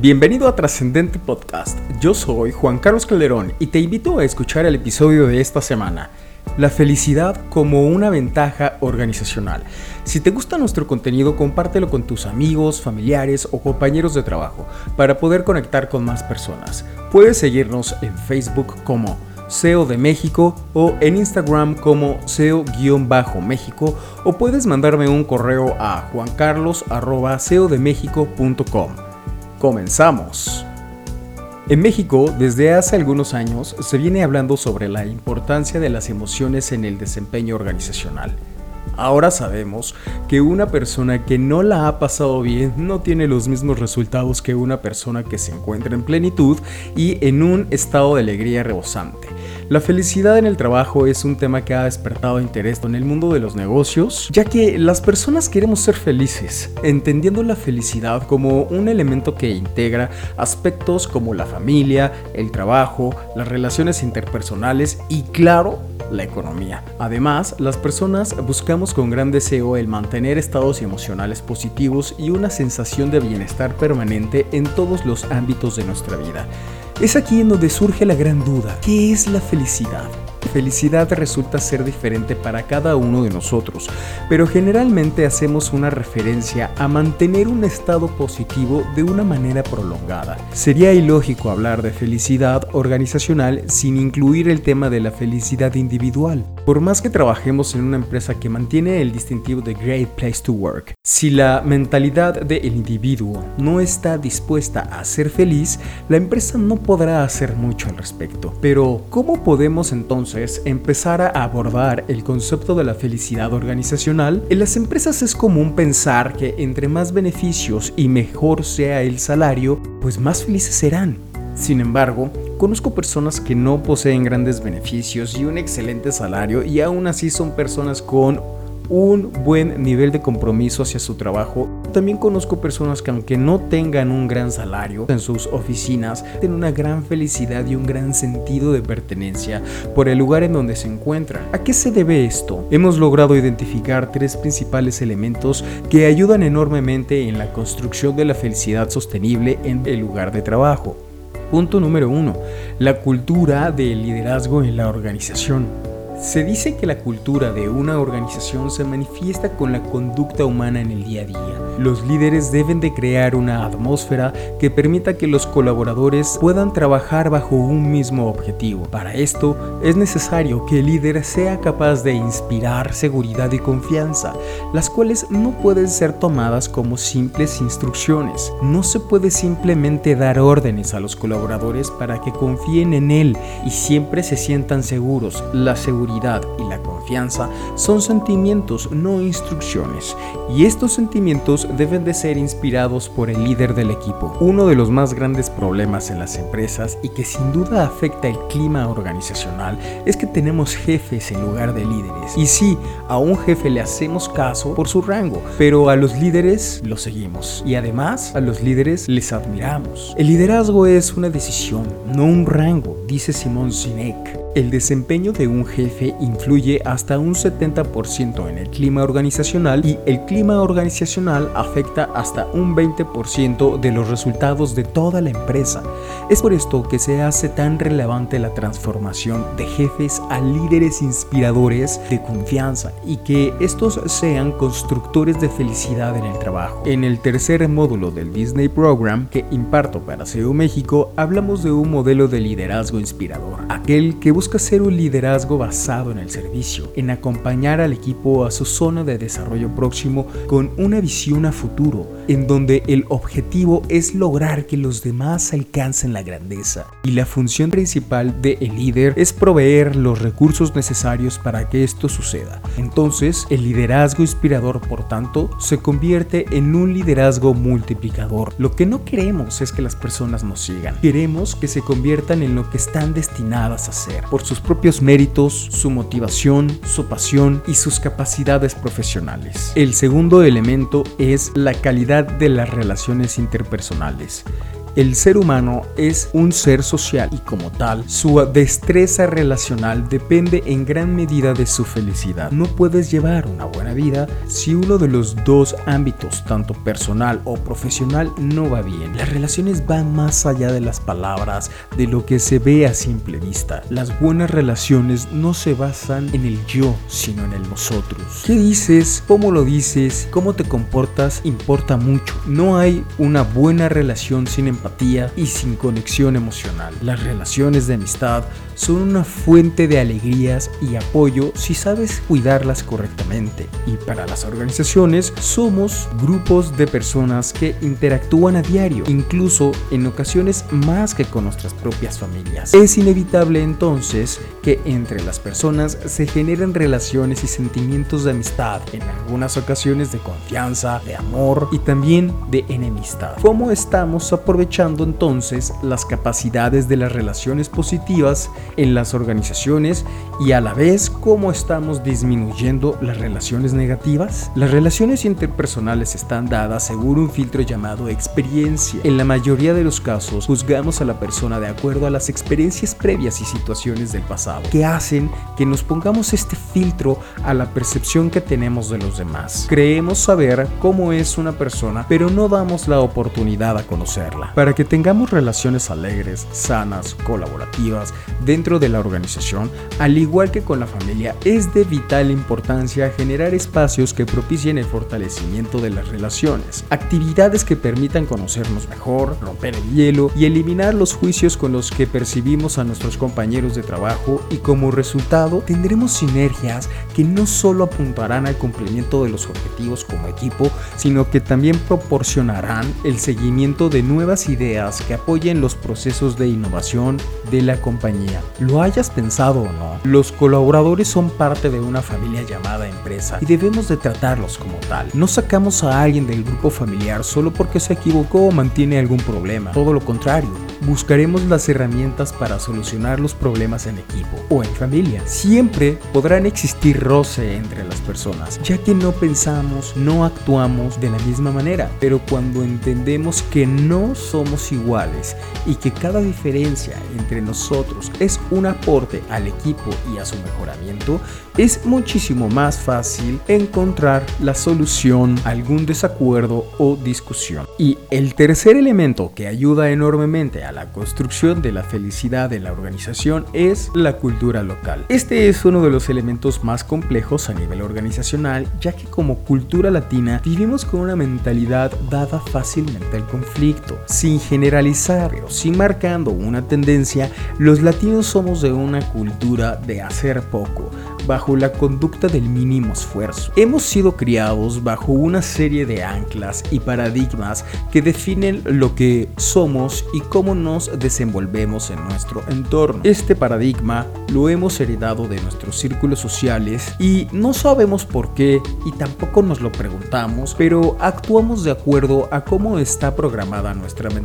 Bienvenido a Trascendente Podcast. Yo soy Juan Carlos Calderón y te invito a escuchar el episodio de esta semana. La felicidad como una ventaja organizacional. Si te gusta nuestro contenido, compártelo con tus amigos, familiares o compañeros de trabajo para poder conectar con más personas. Puedes seguirnos en Facebook como SEO de México o en Instagram como SEO-México o puedes mandarme un correo a juancarlos.seodemexico.com. Comenzamos. En México, desde hace algunos años, se viene hablando sobre la importancia de las emociones en el desempeño organizacional. Ahora sabemos que una persona que no la ha pasado bien no tiene los mismos resultados que una persona que se encuentra en plenitud y en un estado de alegría rebosante. La felicidad en el trabajo es un tema que ha despertado interés en el mundo de los negocios, ya que las personas queremos ser felices, entendiendo la felicidad como un elemento que integra aspectos como la familia, el trabajo, las relaciones interpersonales y claro, la economía. Además, las personas buscamos con gran deseo el mantener estados emocionales positivos y una sensación de bienestar permanente en todos los ámbitos de nuestra vida. Es aquí en donde surge la gran duda, ¿qué es la felicidad? felicidad resulta ser diferente para cada uno de nosotros, pero generalmente hacemos una referencia a mantener un estado positivo de una manera prolongada. Sería ilógico hablar de felicidad organizacional sin incluir el tema de la felicidad individual. Por más que trabajemos en una empresa que mantiene el distintivo de Great Place to Work, si la mentalidad del individuo no está dispuesta a ser feliz, la empresa no podrá hacer mucho al respecto. Pero, ¿cómo podemos entonces empezar a abordar el concepto de la felicidad organizacional, en las empresas es común pensar que entre más beneficios y mejor sea el salario, pues más felices serán. Sin embargo, conozco personas que no poseen grandes beneficios y un excelente salario y aún así son personas con un buen nivel de compromiso hacia su trabajo. También conozco personas que aunque no tengan un gran salario en sus oficinas, tienen una gran felicidad y un gran sentido de pertenencia por el lugar en donde se encuentran. ¿A qué se debe esto? Hemos logrado identificar tres principales elementos que ayudan enormemente en la construcción de la felicidad sostenible en el lugar de trabajo. Punto número uno, la cultura del liderazgo en la organización. Se dice que la cultura de una organización se manifiesta con la conducta humana en el día a día. Los líderes deben de crear una atmósfera que permita que los colaboradores puedan trabajar bajo un mismo objetivo. Para esto es necesario que el líder sea capaz de inspirar seguridad y confianza, las cuales no pueden ser tomadas como simples instrucciones. No se puede simplemente dar órdenes a los colaboradores para que confíen en él y siempre se sientan seguros. La seguridad y la confianza son sentimientos, no instrucciones, y estos sentimientos deben de ser inspirados por el líder del equipo. Uno de los más grandes problemas en las empresas y que sin duda afecta el clima organizacional es que tenemos jefes en lugar de líderes. Y sí, a un jefe le hacemos caso por su rango, pero a los líderes los seguimos. Y además, a los líderes les admiramos. El liderazgo es una decisión, no un rango, dice Simón Sinek. El desempeño de un jefe influye hasta un 70% en el clima organizacional y el clima organizacional afecta hasta un 20% de los resultados de toda la empresa. Es por esto que se hace tan relevante la transformación de jefes a líderes inspiradores de confianza y que estos sean constructores de felicidad en el trabajo. En el tercer módulo del Disney Program que imparto para SEO México, hablamos de un modelo de liderazgo inspirador, aquel que busca ser un liderazgo basado en el servicio, en acompañar al equipo a su zona de desarrollo próximo con una visión a futuro, en donde el objetivo es lograr que los demás alcancen la grandeza. Y la función principal del líder es proveer los recursos necesarios para que esto suceda. Entonces, el liderazgo inspirador, por tanto, se convierte en un liderazgo multiplicador. Lo que no queremos es que las personas nos sigan. Queremos que se conviertan en lo que están destinadas a ser por sus propios méritos, su motivación, su pasión y sus capacidades profesionales. El segundo elemento es la calidad de las relaciones interpersonales. El ser humano es un ser social y como tal, su destreza relacional depende en gran medida de su felicidad. No puedes llevar una buena vida si uno de los dos ámbitos, tanto personal o profesional, no va bien. Las relaciones van más allá de las palabras, de lo que se ve a simple vista. Las buenas relaciones no se basan en el yo, sino en el nosotros. ¿Qué dices? ¿Cómo lo dices? ¿Cómo te comportas? Importa mucho. No hay una buena relación sin empatía y sin conexión emocional. Las relaciones de amistad son una fuente de alegrías y apoyo si sabes cuidarlas correctamente. Y para las organizaciones somos grupos de personas que interactúan a diario, incluso en ocasiones más que con nuestras propias familias. Es inevitable entonces que entre las personas se generen relaciones y sentimientos de amistad, en algunas ocasiones de confianza, de amor y también de enemistad. ¿Cómo estamos aprovechando entonces las capacidades de las relaciones positivas en las organizaciones y a la vez cómo estamos disminuyendo las relaciones negativas? Las relaciones interpersonales están dadas según un filtro llamado experiencia. En la mayoría de los casos juzgamos a la persona de acuerdo a las experiencias previas y situaciones del pasado que hacen que nos pongamos este filtro a la percepción que tenemos de los demás. Creemos saber cómo es una persona, pero no damos la oportunidad a conocerla. Para que tengamos relaciones alegres, sanas, colaborativas, dentro de la organización, al igual que con la familia, es de vital importancia generar espacios que propicien el fortalecimiento de las relaciones, actividades que permitan conocernos mejor, romper el hielo y eliminar los juicios con los que percibimos a nuestros compañeros de trabajo y como resultado tendremos sinergias que no solo apuntarán al cumplimiento de los objetivos como equipo, sino que también proporcionarán el seguimiento de nuevas ideas que apoyen los procesos de innovación de la compañía. Lo hayas pensado o no, los colaboradores son parte de una familia llamada empresa y debemos de tratarlos como tal. No sacamos a alguien del grupo familiar solo porque se equivocó o mantiene algún problema, todo lo contrario buscaremos las herramientas para solucionar los problemas en equipo o en familia. Siempre podrán existir roce entre las personas, ya que no pensamos, no actuamos de la misma manera, pero cuando entendemos que no somos iguales y que cada diferencia entre nosotros es un aporte al equipo y a su mejoramiento, es muchísimo más fácil encontrar la solución a algún desacuerdo o discusión. Y el tercer elemento que ayuda enormemente a la construcción de la felicidad de la organización es la cultura local. Este es uno de los elementos más complejos a nivel organizacional, ya que como cultura latina vivimos con una mentalidad dada fácilmente al conflicto. Generalizar, pero sin marcando una tendencia, los latinos somos de una cultura de hacer poco, bajo la conducta del mínimo esfuerzo. Hemos sido criados bajo una serie de anclas y paradigmas que definen lo que somos y cómo nos desenvolvemos en nuestro entorno. Este paradigma lo hemos heredado de nuestros círculos sociales y no sabemos por qué y tampoco nos lo preguntamos, pero actuamos de acuerdo a cómo está programada nuestra mentalidad,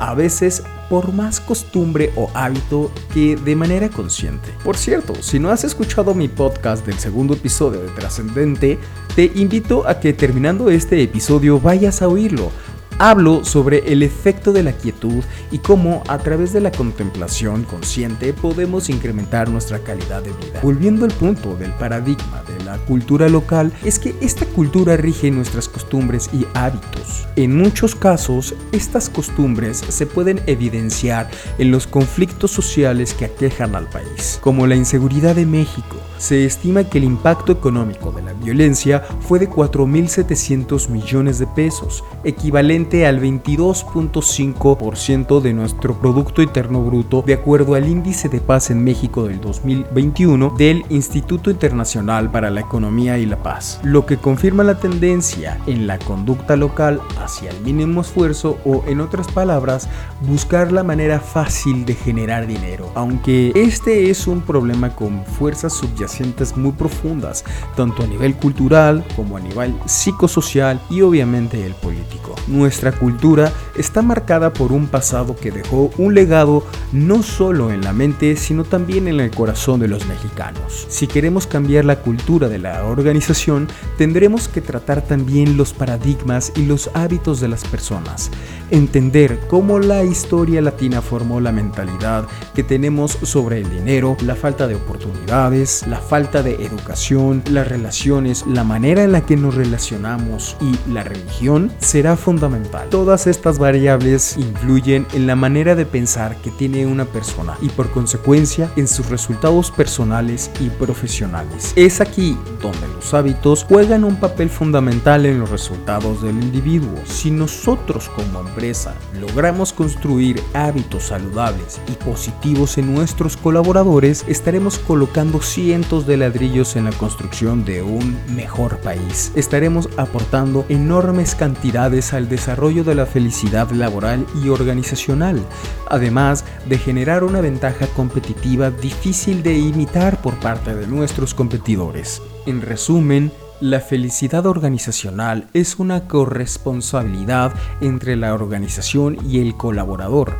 a veces por más costumbre o hábito que de manera consciente. Por cierto, si no has escuchado mi podcast del segundo episodio de Trascendente, te invito a que terminando este episodio vayas a oírlo hablo sobre el efecto de la quietud y cómo a través de la contemplación consciente podemos incrementar nuestra calidad de vida. Volviendo al punto del paradigma de la cultura local, es que esta cultura rige nuestras costumbres y hábitos. En muchos casos, estas costumbres se pueden evidenciar en los conflictos sociales que aquejan al país, como la inseguridad de México. Se estima que el impacto económico de la violencia fue de 4.700 millones de pesos, equivalente al 22.5% de nuestro Producto Interno Bruto, de acuerdo al Índice de Paz en México del 2021 del Instituto Internacional para la Economía y la Paz, lo que confirma la tendencia en la conducta local hacia el mínimo esfuerzo o, en otras palabras, buscar la manera fácil de generar dinero, aunque este es un problema con fuerzas subyacentes subyacentes muy profundas, tanto a nivel cultural como a nivel psicosocial y obviamente el político. Nuestra cultura está marcada por un pasado que dejó un legado no solo en la mente, sino también en el corazón de los mexicanos. Si queremos cambiar la cultura de la organización, tendremos que tratar también los paradigmas y los hábitos de las personas, entender cómo la historia latina formó la mentalidad que tenemos sobre el dinero, la falta de oportunidades, la falta de educación, las relaciones, la manera en la que nos relacionamos y la religión será fundamental. Todas estas variables influyen en la manera de pensar que tiene una persona y por consecuencia en sus resultados personales y profesionales. Es aquí donde los hábitos juegan un papel fundamental en los resultados del individuo. Si nosotros como empresa logramos construir hábitos saludables y positivos en nuestros colaboradores, estaremos colocando cientos de ladrillos en la construcción de un mejor país. Estaremos aportando enormes cantidades al desarrollo de la felicidad laboral y organizacional, además de generar una ventaja competitiva difícil de imitar por parte de nuestros competidores. En resumen, la felicidad organizacional es una corresponsabilidad entre la organización y el colaborador,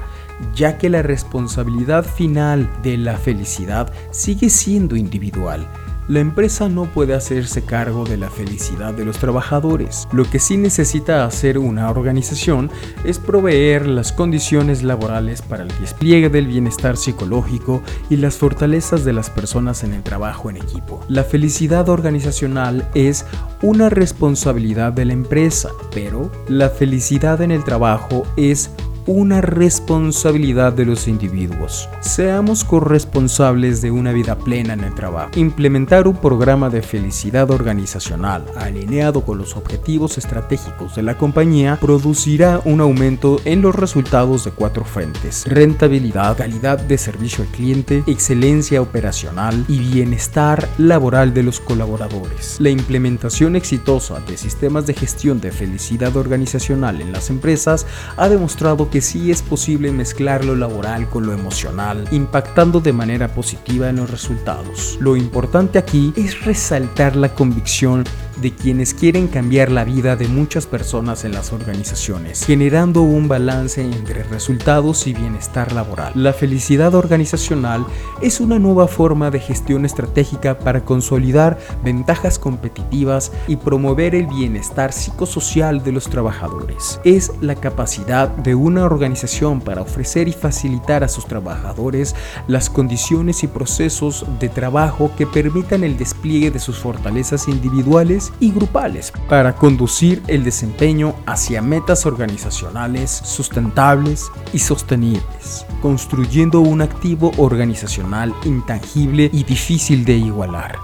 ya que la responsabilidad final de la felicidad sigue siendo individual la empresa no puede hacerse cargo de la felicidad de los trabajadores. Lo que sí necesita hacer una organización es proveer las condiciones laborales para el despliegue del bienestar psicológico y las fortalezas de las personas en el trabajo en equipo. La felicidad organizacional es una responsabilidad de la empresa, pero la felicidad en el trabajo es una responsabilidad de los individuos. Seamos corresponsables de una vida plena en el trabajo. Implementar un programa de felicidad organizacional alineado con los objetivos estratégicos de la compañía producirá un aumento en los resultados de cuatro frentes. Rentabilidad, calidad de servicio al cliente, excelencia operacional y bienestar laboral de los colaboradores. La implementación exitosa de sistemas de gestión de felicidad organizacional en las empresas ha demostrado que sí es posible mezclar lo laboral con lo emocional, impactando de manera positiva en los resultados. Lo importante aquí es resaltar la convicción de quienes quieren cambiar la vida de muchas personas en las organizaciones, generando un balance entre resultados y bienestar laboral. La felicidad organizacional es una nueva forma de gestión estratégica para consolidar ventajas competitivas y promover el bienestar psicosocial de los trabajadores. Es la capacidad de una organización para ofrecer y facilitar a sus trabajadores las condiciones y procesos de trabajo que permitan el despliegue de sus fortalezas individuales y grupales para conducir el desempeño hacia metas organizacionales sustentables y sostenibles, construyendo un activo organizacional intangible y difícil de igualar.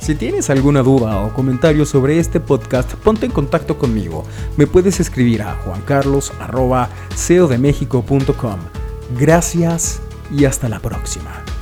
Si tienes alguna duda o comentario sobre este podcast, ponte en contacto conmigo. Me puedes escribir a juancarlos.ceodemexico.com. Gracias y hasta la próxima.